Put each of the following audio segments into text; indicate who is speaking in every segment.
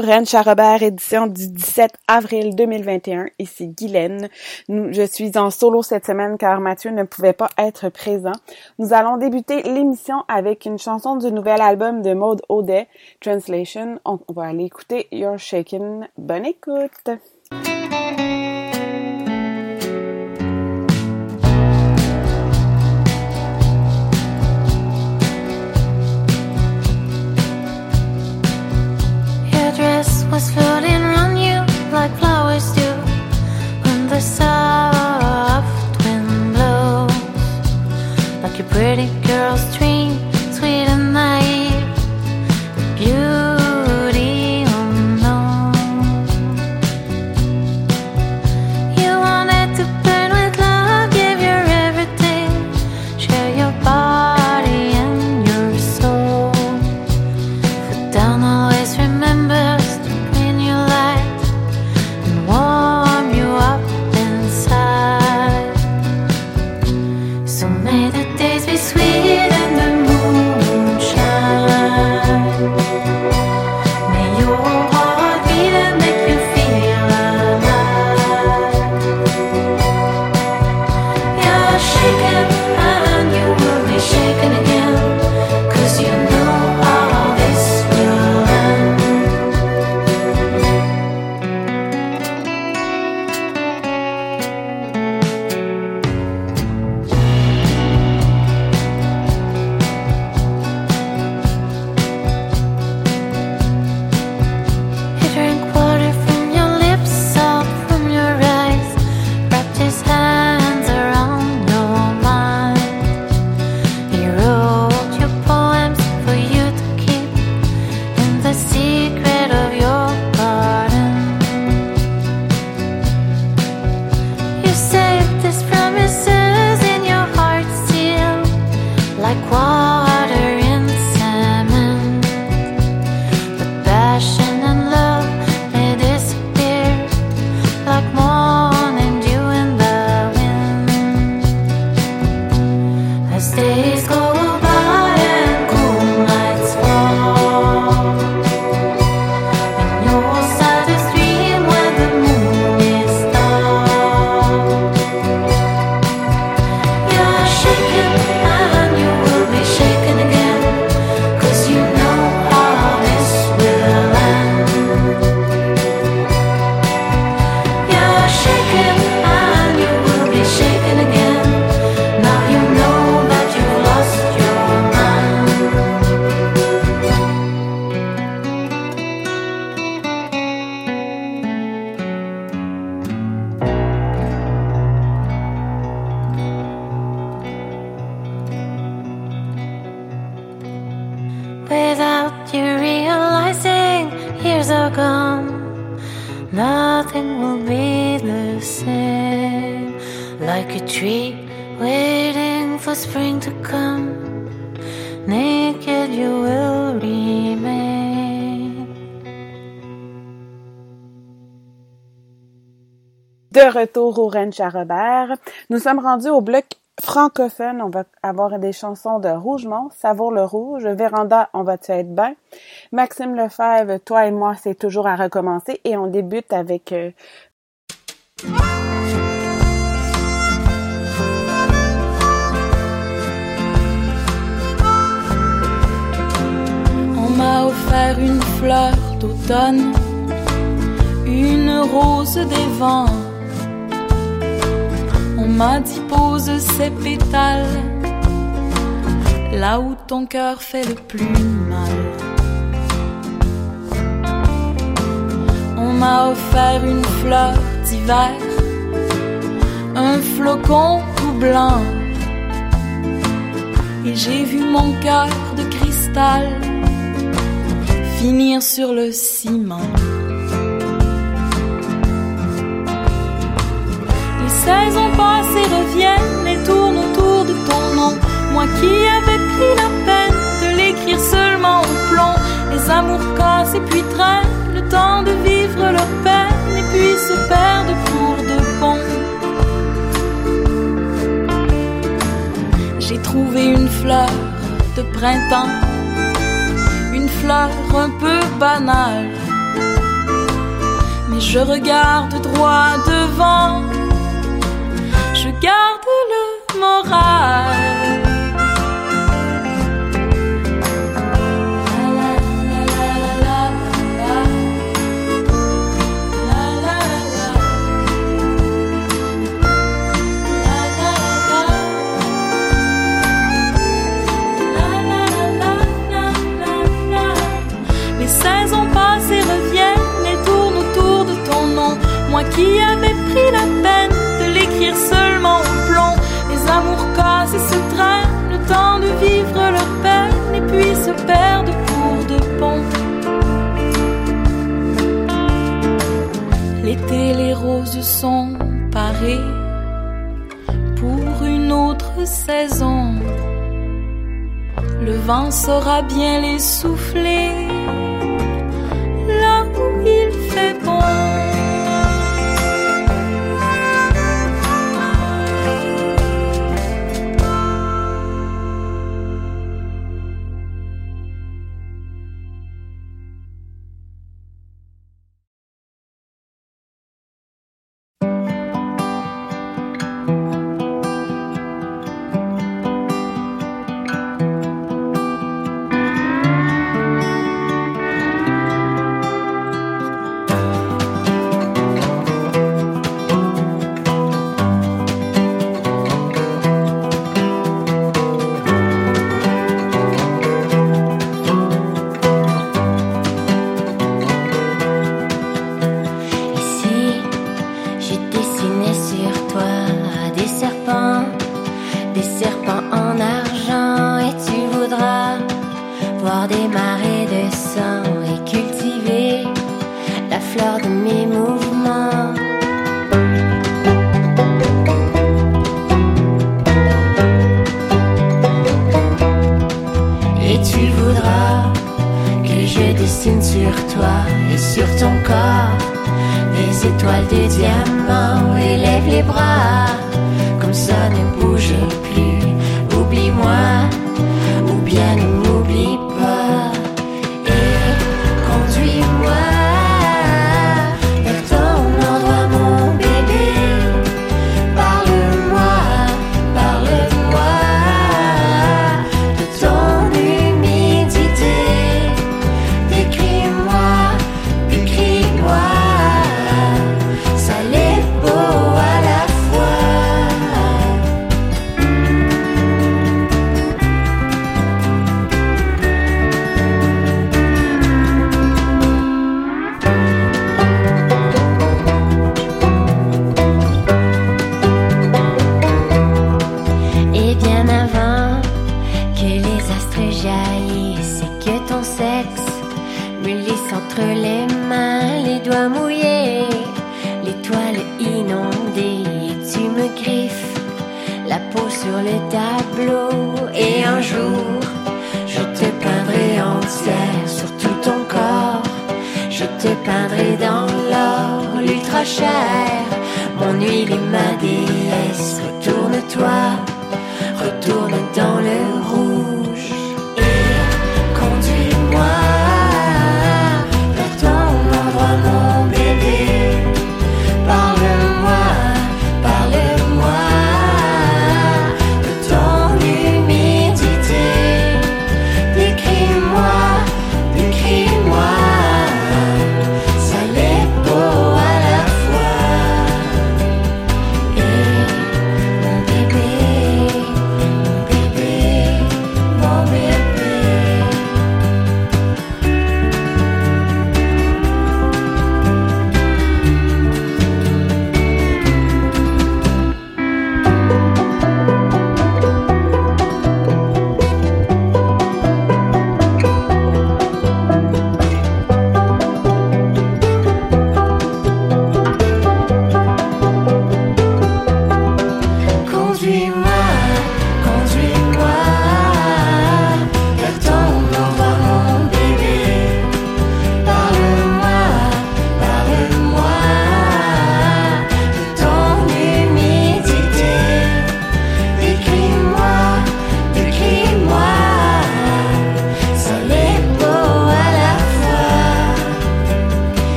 Speaker 1: bienvenue au Ranch à Robert édition du 17 avril 2021. Ici Guylaine. Nous, je suis en solo cette semaine car Mathieu ne pouvait pas être présent. Nous allons débuter l'émission avec une chanson du nouvel album de Maude Audet, Translation. On, on va aller écouter You're Shaking. Bonne écoute!
Speaker 2: Was floating around you like flowers do when the soft wind blows. Like a pretty girl's dream,
Speaker 1: De retour au Ranch à Robert. Nous sommes rendus au bloc francophone. On va avoir des chansons de Rougemont, Savour le Rouge, Véranda, On va-tu être bien? Maxime Lefebvre, Toi et moi, c'est toujours à recommencer. Et on débute avec euh,
Speaker 3: m'a offert une fleur d'automne, une rose des vents. On m'a dit pose ses pétales là où ton cœur fait le plus mal. On m'a offert une fleur d'hiver, un flocon tout blanc. Et j'ai vu mon cœur de cristal finir sur le ciment. Les saisons passées reviennent et tournent autour de ton nom. Moi qui avais pris la peine de l'écrire seulement au plomb. Les amours cassent et puis traînent le temps de vivre leur peine et puis se perdent pour de bon. J'ai trouvé une fleur de printemps, un peu banal, Mais je regarde droit devant, je garde le moral. de vivre leur peine et puis se perdent pour de bon. L'été, les roses sont parées pour une autre saison. Le vent saura bien les souffler.
Speaker 4: peindrai dans l'or l'ultra cher. Mon huile est ma déesse, retourne-toi, retourne dans le rouge.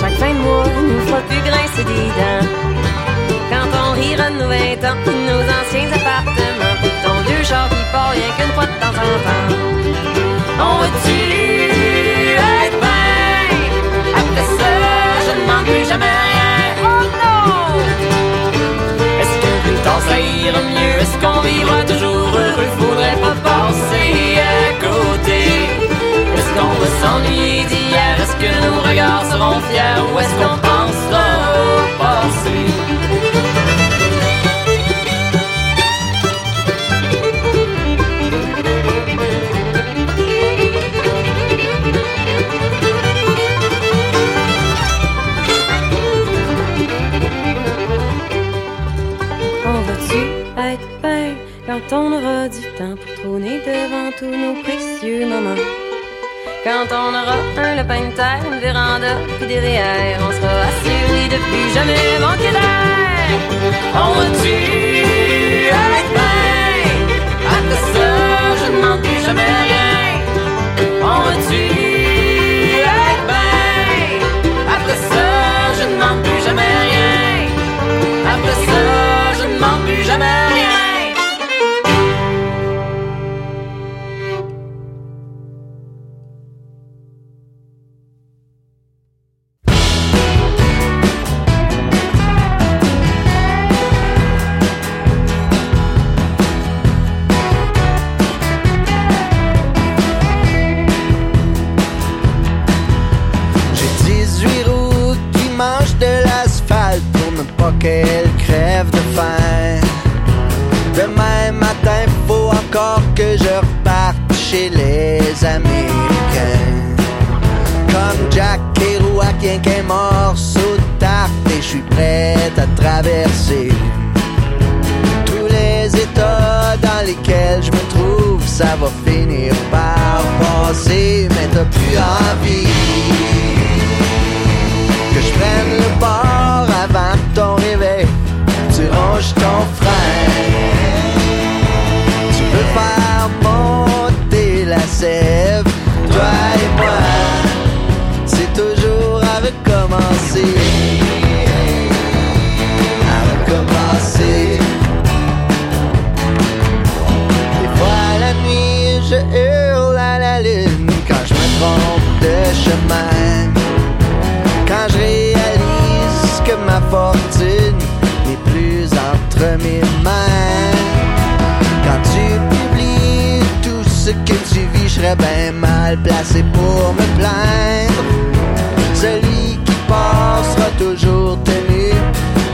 Speaker 5: Chaque fin de mois nous fera plus grincer des dents. Quand on rira de nos 20 ans, nos anciens appartements, pis ton vieux char qui part rien qu'une fois de temps en temps. On va-tu être bien? Après ça, je ne demande plus jamais rien. Oh non! Est-ce que plus tard ça ira mieux? Est-ce qu'on vivra toujours heureux? Faudrait pas passer à côté. Est-ce qu'on va s'ennuyer d'hier? Nos regards seront fiers? Ou est-ce qu'on pensera au passé? Quand on aura du temps pour trôner devant tous nos précieux moments? Quand on aura un lapin de terre, une véranda, puis des REER, on sera assuré de plus jamais manquer d'air. On va-tu être bien? Après ça, je ne demande plus jamais rien. On va-tu être bien? Après ça, je ne demande plus jamais rien. Après ça, je ne demande plus jamais rien.
Speaker 6: Ce que tu vis, je serais bien mal placé pour me plaindre. Celui qui part sera toujours tenu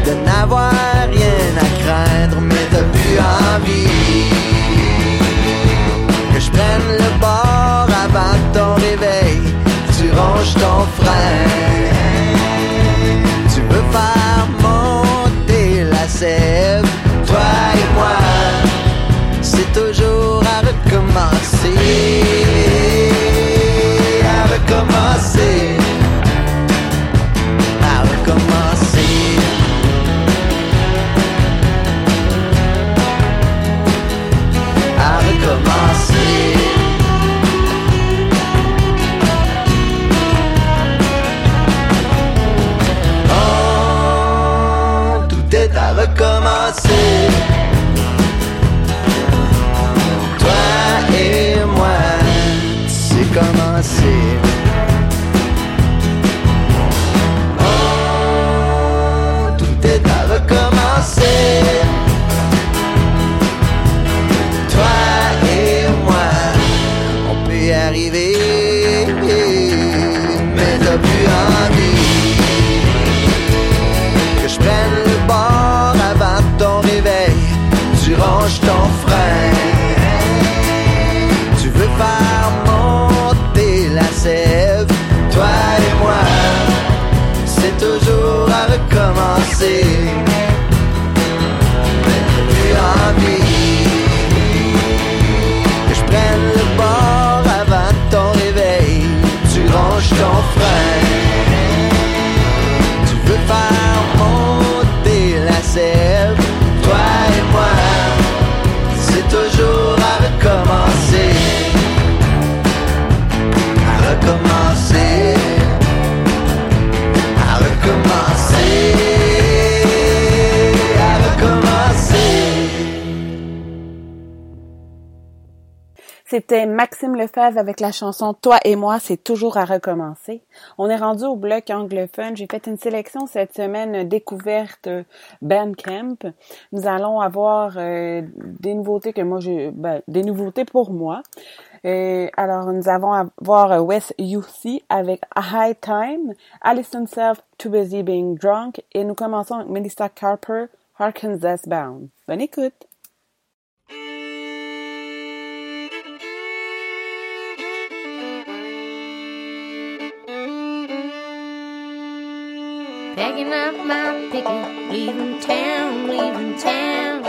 Speaker 6: de n'avoir rien à craindre, mais t'as plus envie ranges
Speaker 1: C'était Maxime Lefebvre avec la chanson Toi et moi, c'est toujours à recommencer. On est rendu au bloc anglophone. J'ai fait une sélection cette semaine découverte euh, Ben Camp. Nous allons avoir euh, des nouveautés que moi ben, des nouveautés pour moi. Euh, alors nous avons à voir Wes UC avec A High Time, Alison Self, Too Busy Being Drunk et nous commençons avec Melissa Carper, Arkansas Bound. Bonne écoute!
Speaker 7: Packing up my picket, leaving town, leaving town.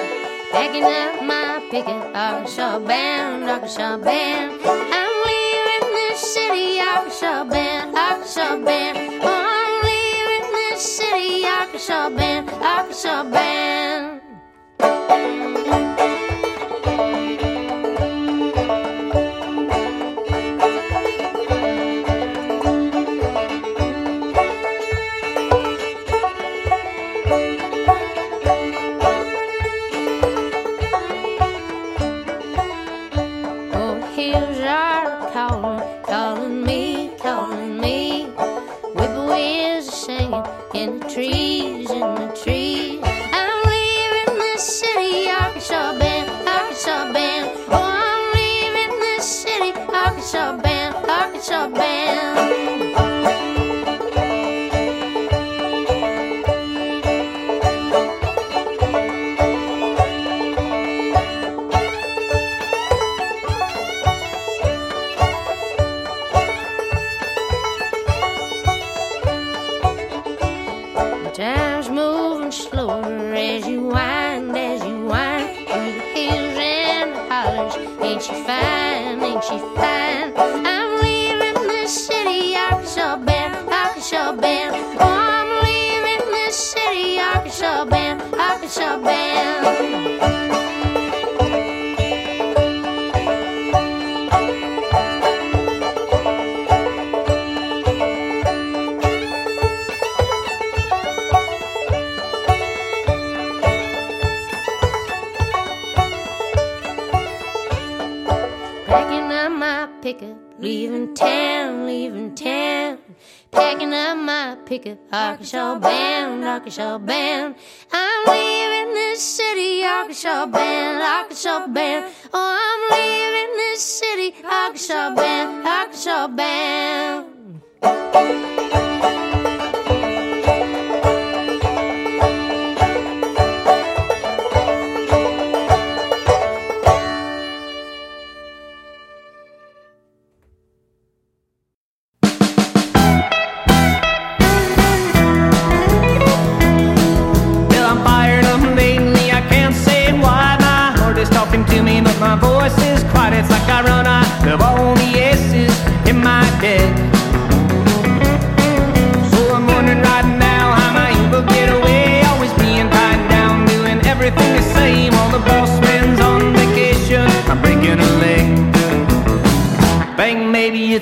Speaker 7: Packing up my picket, Arkansas bound, Arkansas bound. I'm leaving this city, Arkansas bound, Arkansas bound. Oh, I'm leaving this city, Arkansas bound, Arkansas bound. in the trees, in the trees.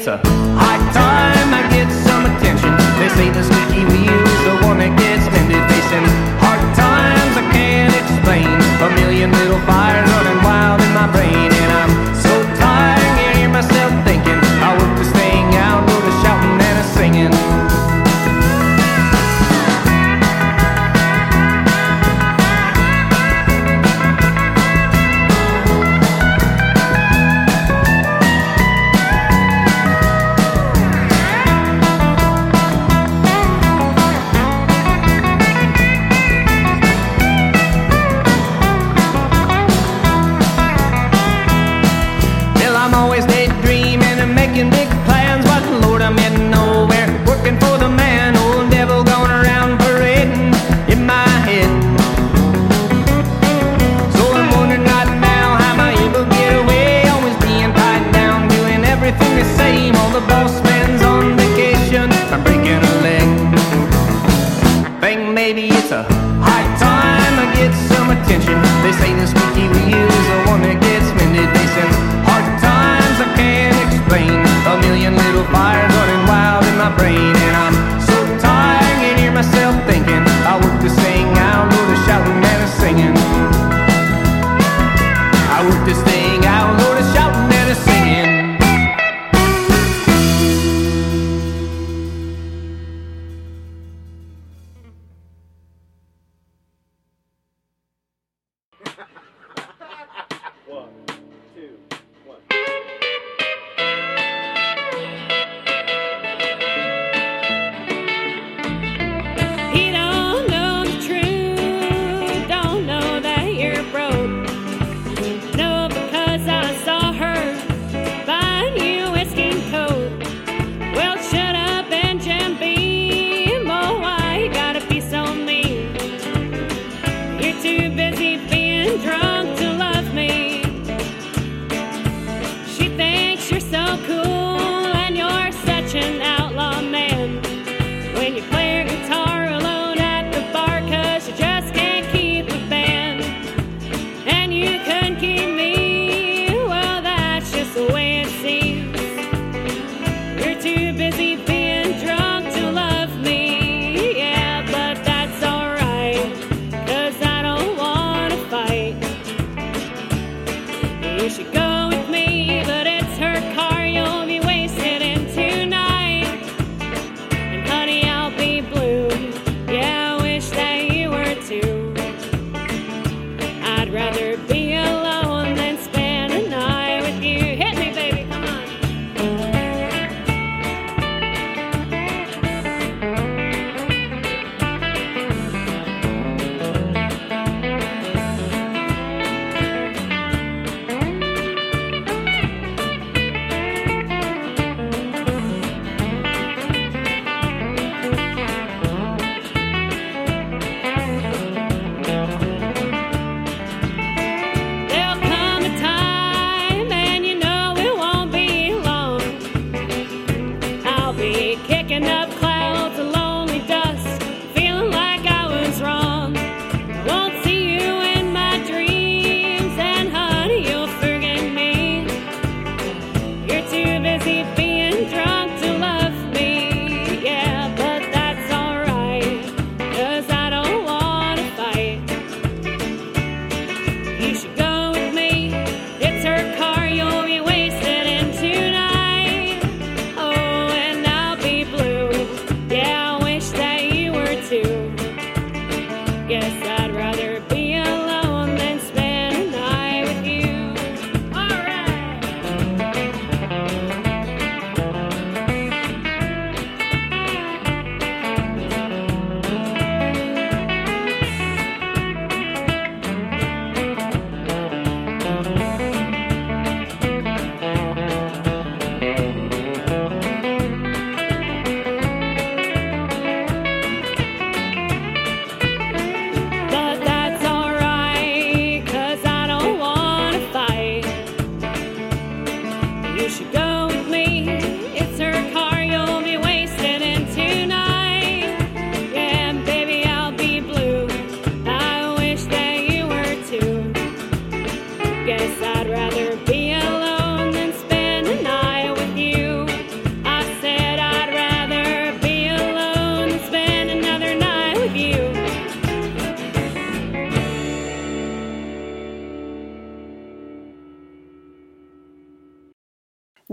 Speaker 8: pizza. High time I get some attention. They say the squeaky wheel's the one that gets mended. Facing hard times I can't explain. A million little fires.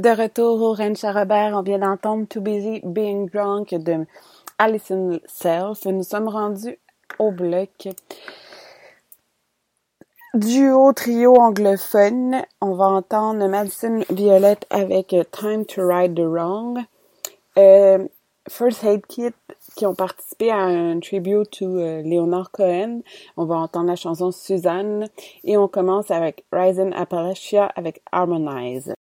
Speaker 1: de retour au Ranch à Robert. On vient d'entendre Too Busy Being Drunk de Alison Self. Nous sommes rendus au bloc duo trio anglophone. On va entendre Madison Violette avec Time to Ride the Wrong. Euh, First Aid Kit qui ont participé à un tribute to euh, Leonard Cohen. On va entendre la chanson Suzanne et on commence avec Rising Appalachia avec Harmonize.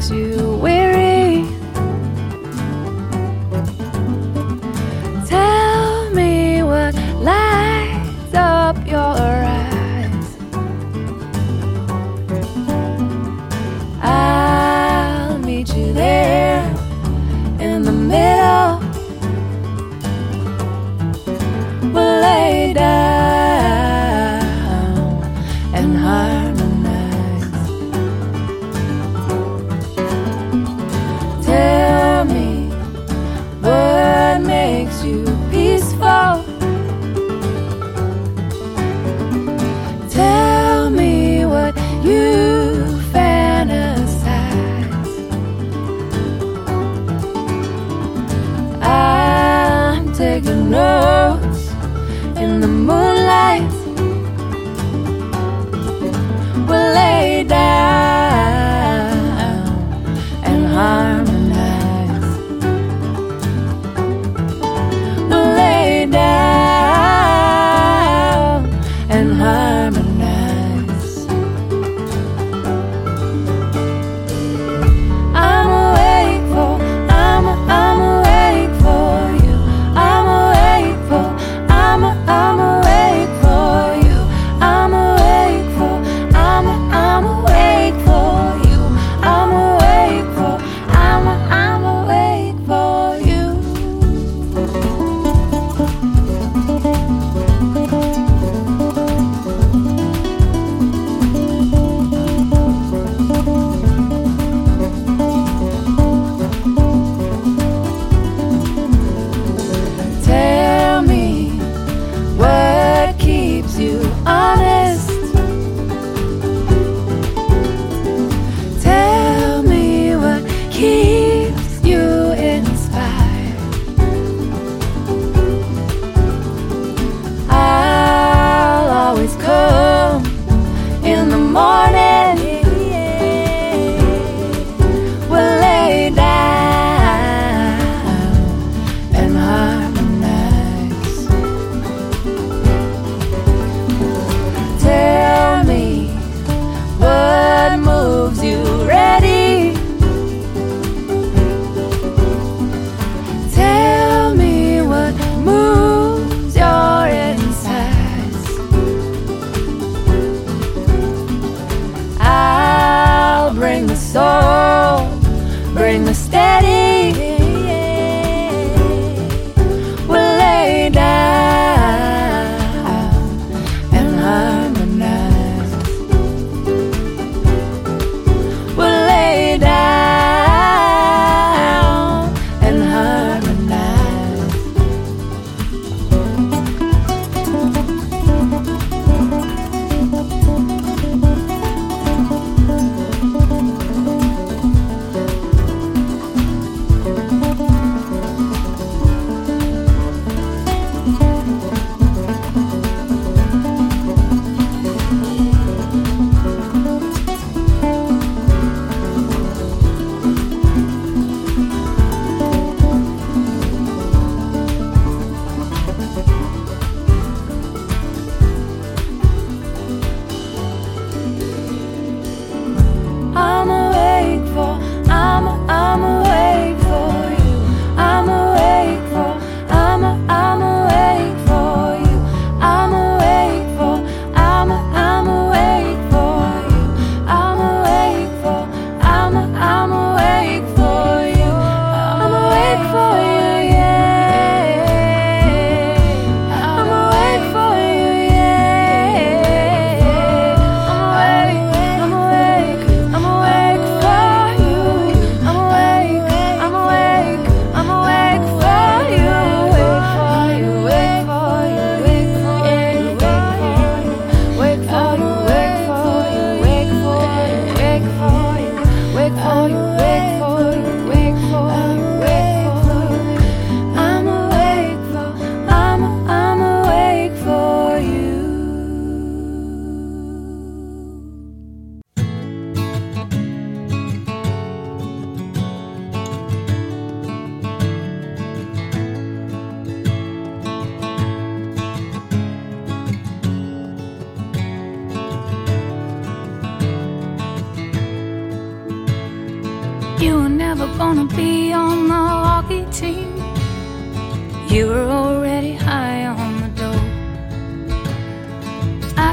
Speaker 9: makes you weary. Tell me what lights up your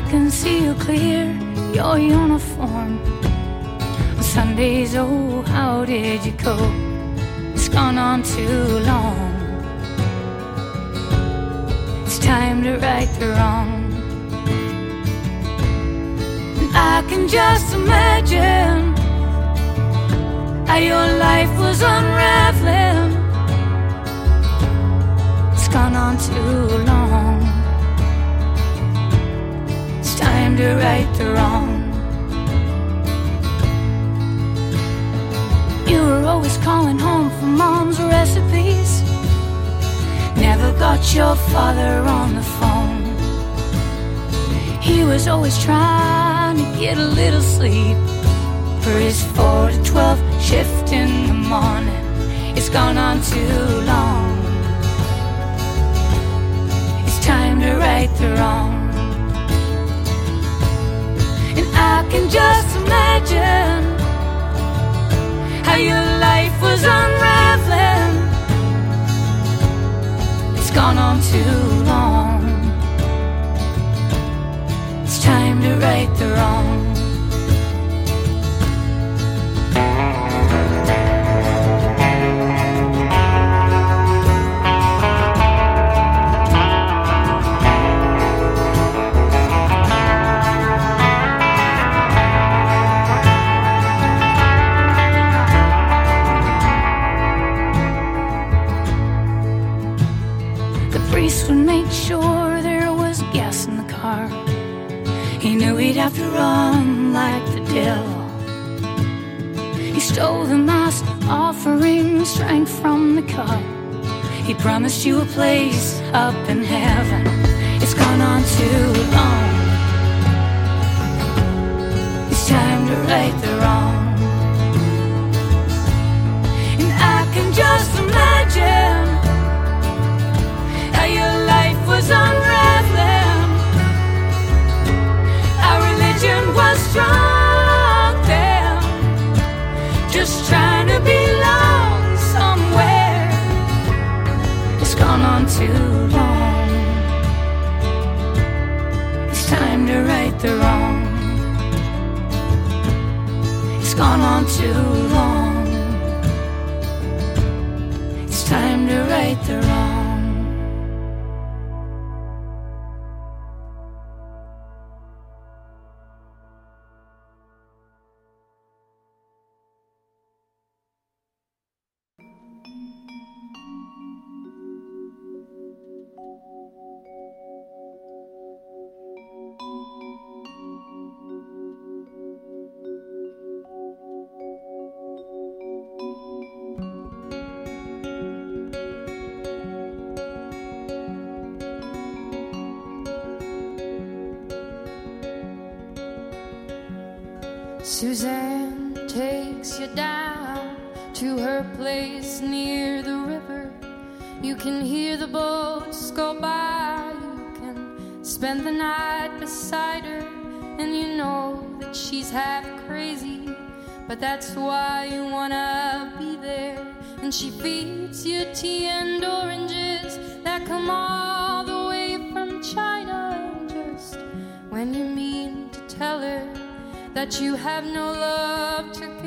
Speaker 10: can see you clear, your uniform. On Sundays, oh, how did you cope? It's gone on too long. It's time to right the wrong. And I can just imagine how your life was unraveling. It's gone on too long. To right the wrong. You were always calling home for mom's recipes. Never got your father on the phone. He was always trying to get a little sleep for his 4 to 12 shift in the morning. It's gone on too long. It's time to right the wrong. I can just imagine how your life was unraveling. It's gone on too long. It's time to right the wrong. Priest would make sure there was gas in the car. He knew he'd have to run like the devil. He stole the mass offerings, drank from the cup. He promised you a place up in heaven. It's gone on too long. It's time to right the wrong. And I can just imagine strong then, just trying to belong somewhere. It's gone on too long. It's time to right the wrong. It's gone on too long. It's time to right the wrong.
Speaker 11: Takes you down to her place near the river. You can hear the boats go by. You can spend the night beside her, and you know that she's half crazy. But that's why you wanna be there. And she feeds you tea and oranges that come all the way from China. And just when you mean to tell her that you have no love to give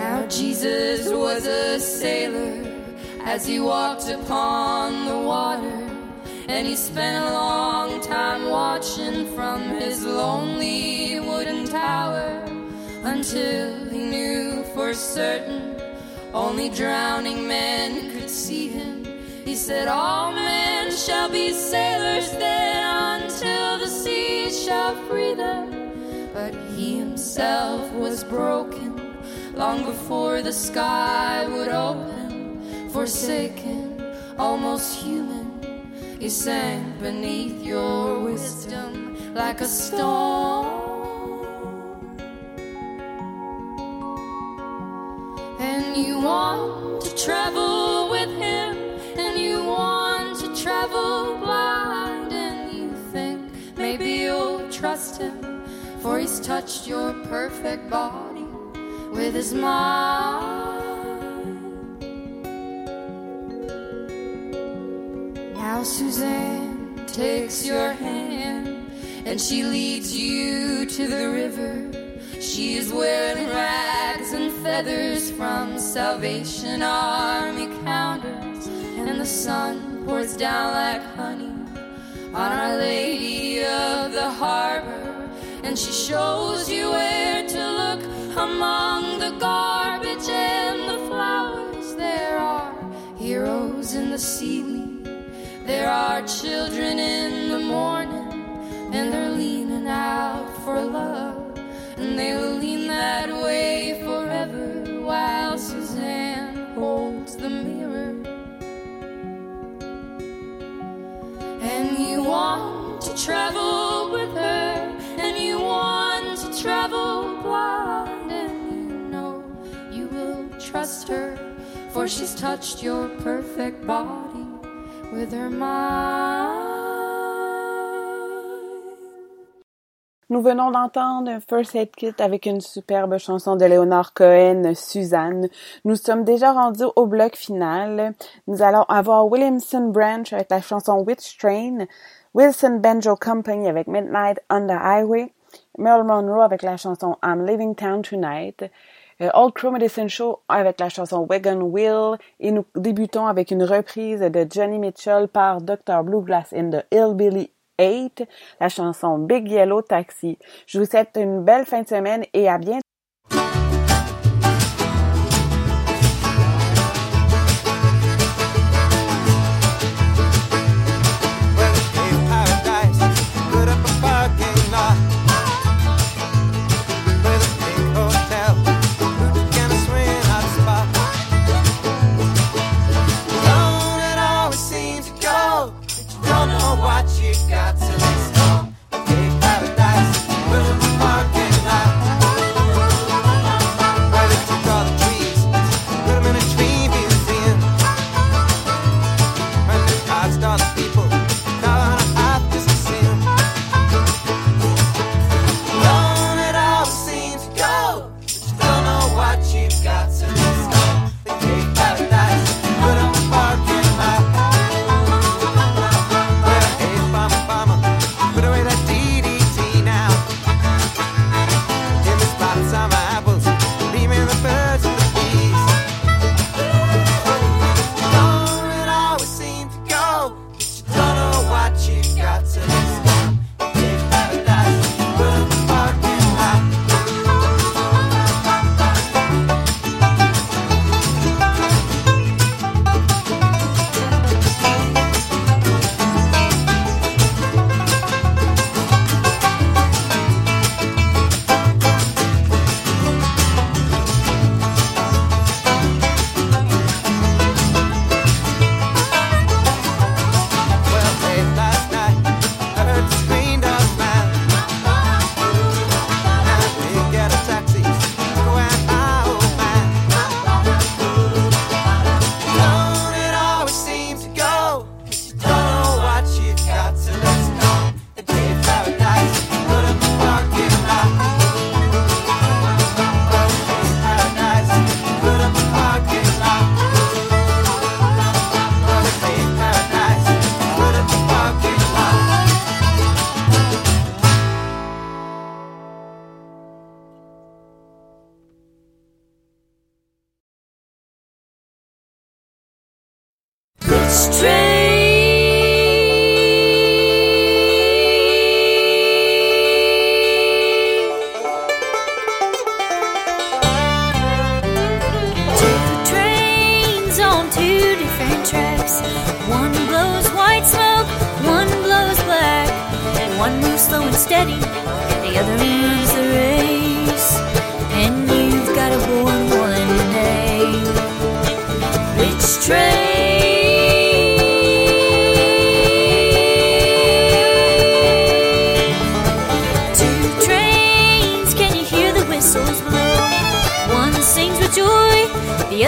Speaker 11: Now Jesus was a sailor as he walked upon the water. And he spent a long time watching from his lonely wooden tower until he knew for certain only drowning men could see him. He said, All men shall be sailors then until the sea shall free them. But he himself was broken long before the sky would open, forsaken, almost human. He sank beneath your wisdom like a stone. And you want to travel with him, and you want to travel blind, and you think maybe you'll trust him, for he's touched your perfect body with his mind. Now Suzanne takes your hand and she leads you to the river. She is wearing rags and feathers from Salvation Army counters, and the sun pours down like honey on Our Lady of the Harbor, and she shows you where to look among the garbage and the flowers. There are heroes in the seaweed. There are children in the morning, and they're leaning out for love, and they will lean that way forever while Suzanne holds the mirror. And you want to travel trust her, for she's touched your perfect body with her mind.
Speaker 12: Nous venons d'entendre First Aid Kit avec une superbe chanson de Leonard Cohen, Suzanne. Nous sommes déjà rendus au bloc final. Nous allons avoir Williamson Branch avec la chanson Witch Train, Wilson Banjo Company avec Midnight on the Highway, Merle Monroe avec la chanson I'm Leaving Town Tonight, euh, Old Crow Medicine Show avec la chanson Wagon Wheel et nous débutons avec une reprise de Johnny Mitchell par Dr. Bluegrass in the Hillbilly 8, la chanson Big Yellow Taxi. Je vous souhaite une belle fin de semaine et à bientôt.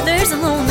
Speaker 13: there's a
Speaker 2: lone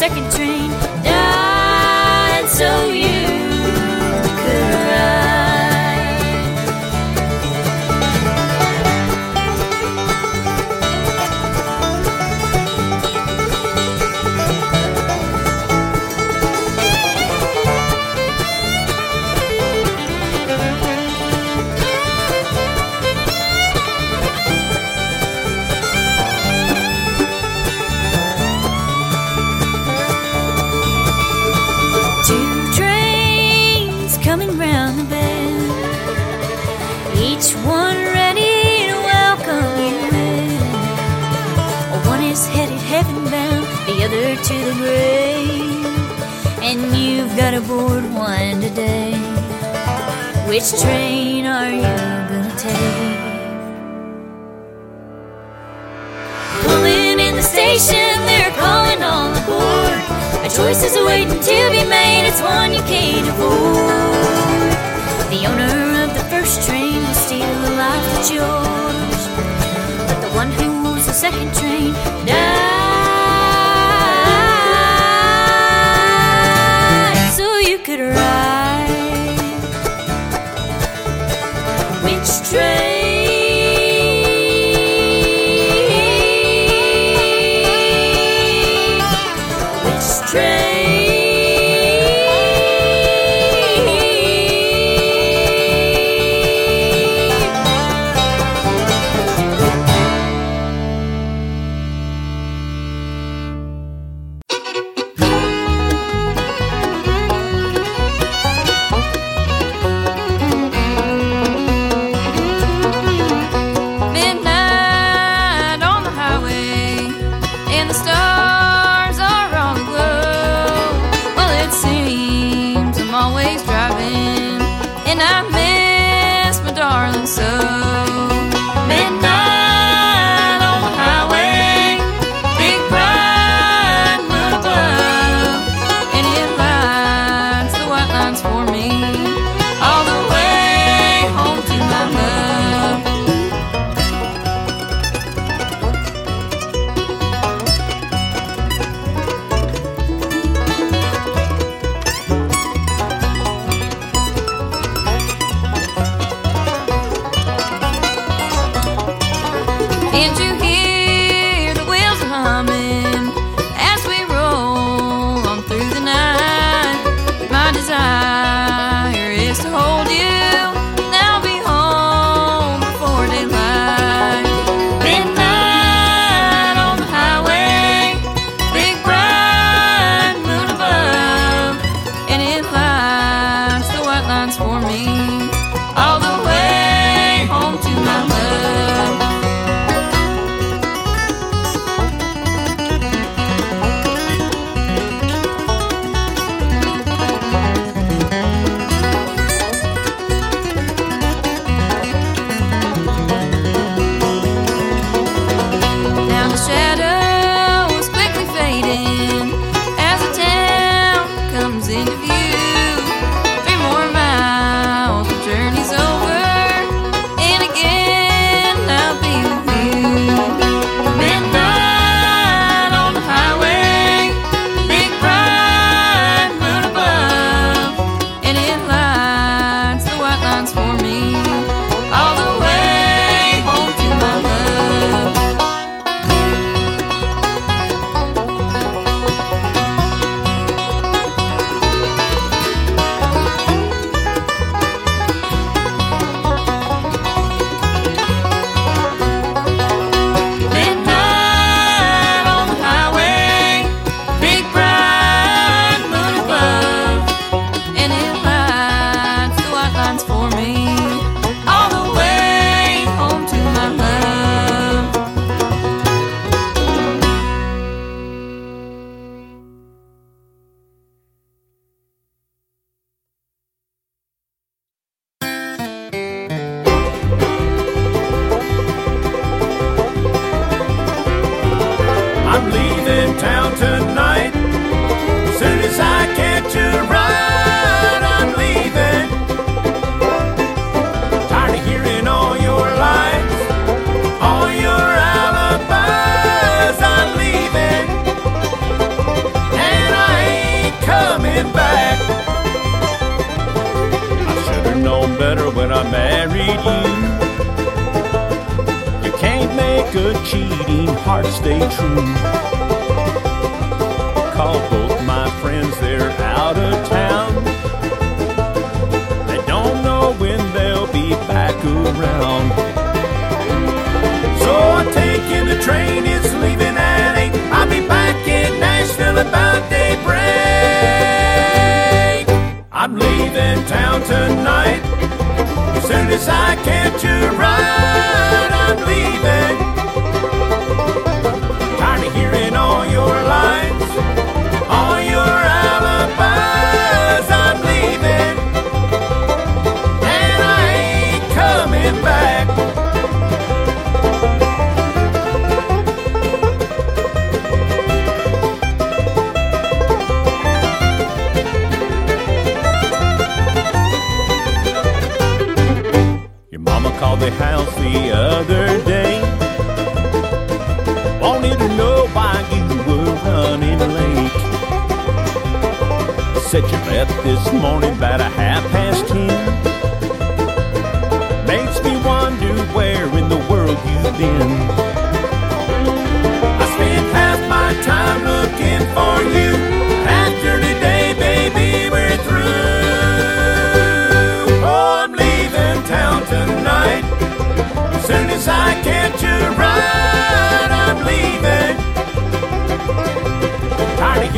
Speaker 2: second to to the grave. And you've got to board one today. Which train are you gonna take? Pulling in the station, they're calling on the board. A choice is waiting to be made, it's one you can't avoid. The owner of the first train will steal the life of yours. But the one who owns the second train
Speaker 14: dies. right. Can't you hear?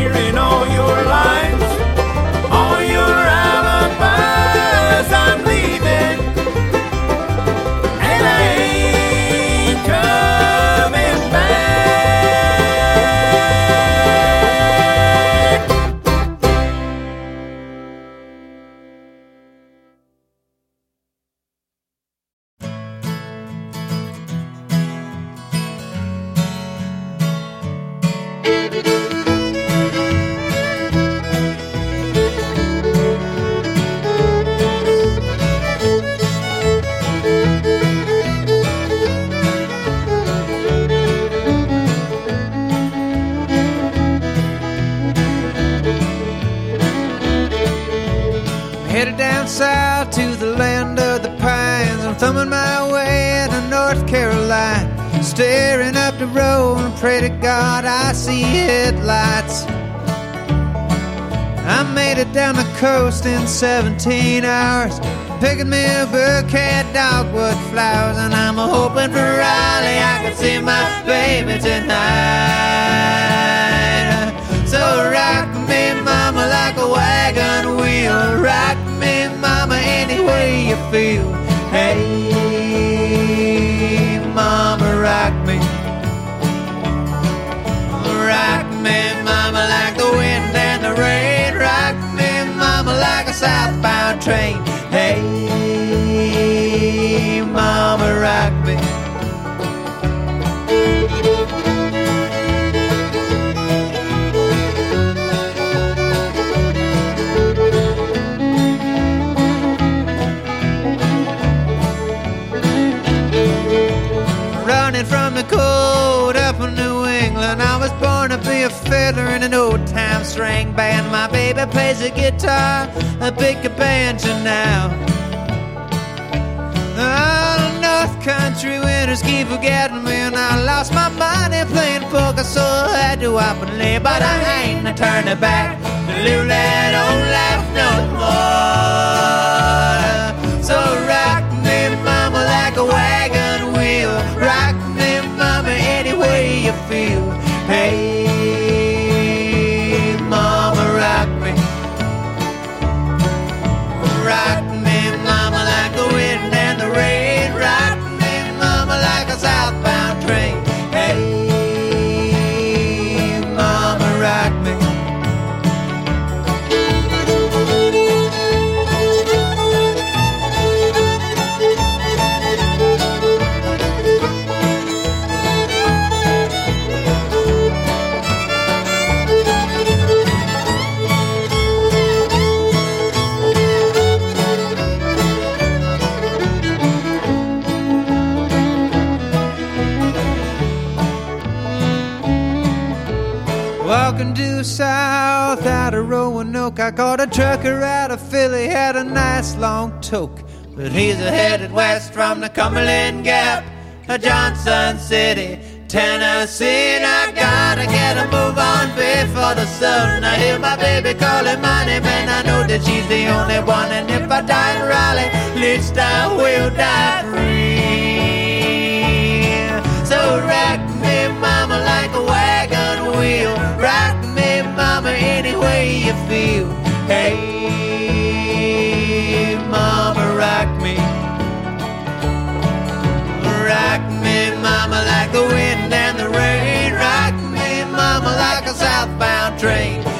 Speaker 14: Hearing all your lines,
Speaker 15: Staring up the road and pray to God I see headlights. I made it down the coast in 17 hours. Picking me a bouquet of dogwood flowers. And I'm hoping for Raleigh I can see my baby tonight. So rock me, mama, like a wagon wheel. Rock me, mama, any way you feel. Hey, mama, like the wind and the rain. Rock me, mama, like a southbound train. Fiddler in an old time string band. My baby plays the guitar, a banjo now. Oh, North Country winters keep forgetting me, and I lost my money playing poker, so I had to up and lay. But I ain't a turning back to live old life no more. So rock me, mama, like a wagon wheel. Rock me, mama, any way you feel. Trucker out of Philly, had a nice long toke. But he's headed west from the Cumberland Gap to Johnson City, Tennessee. And I gotta get a move on before the sun. I hear my baby calling my name, and I know that she's the only one. And if I die in Raleigh, at least I will die free. So rock me, mama, like a wagon wheel. Rock me, mama, any way you feel. Hey, mama, rock me. Rock me, mama, like the wind and the rain. Rock me, mama, like a southbound train.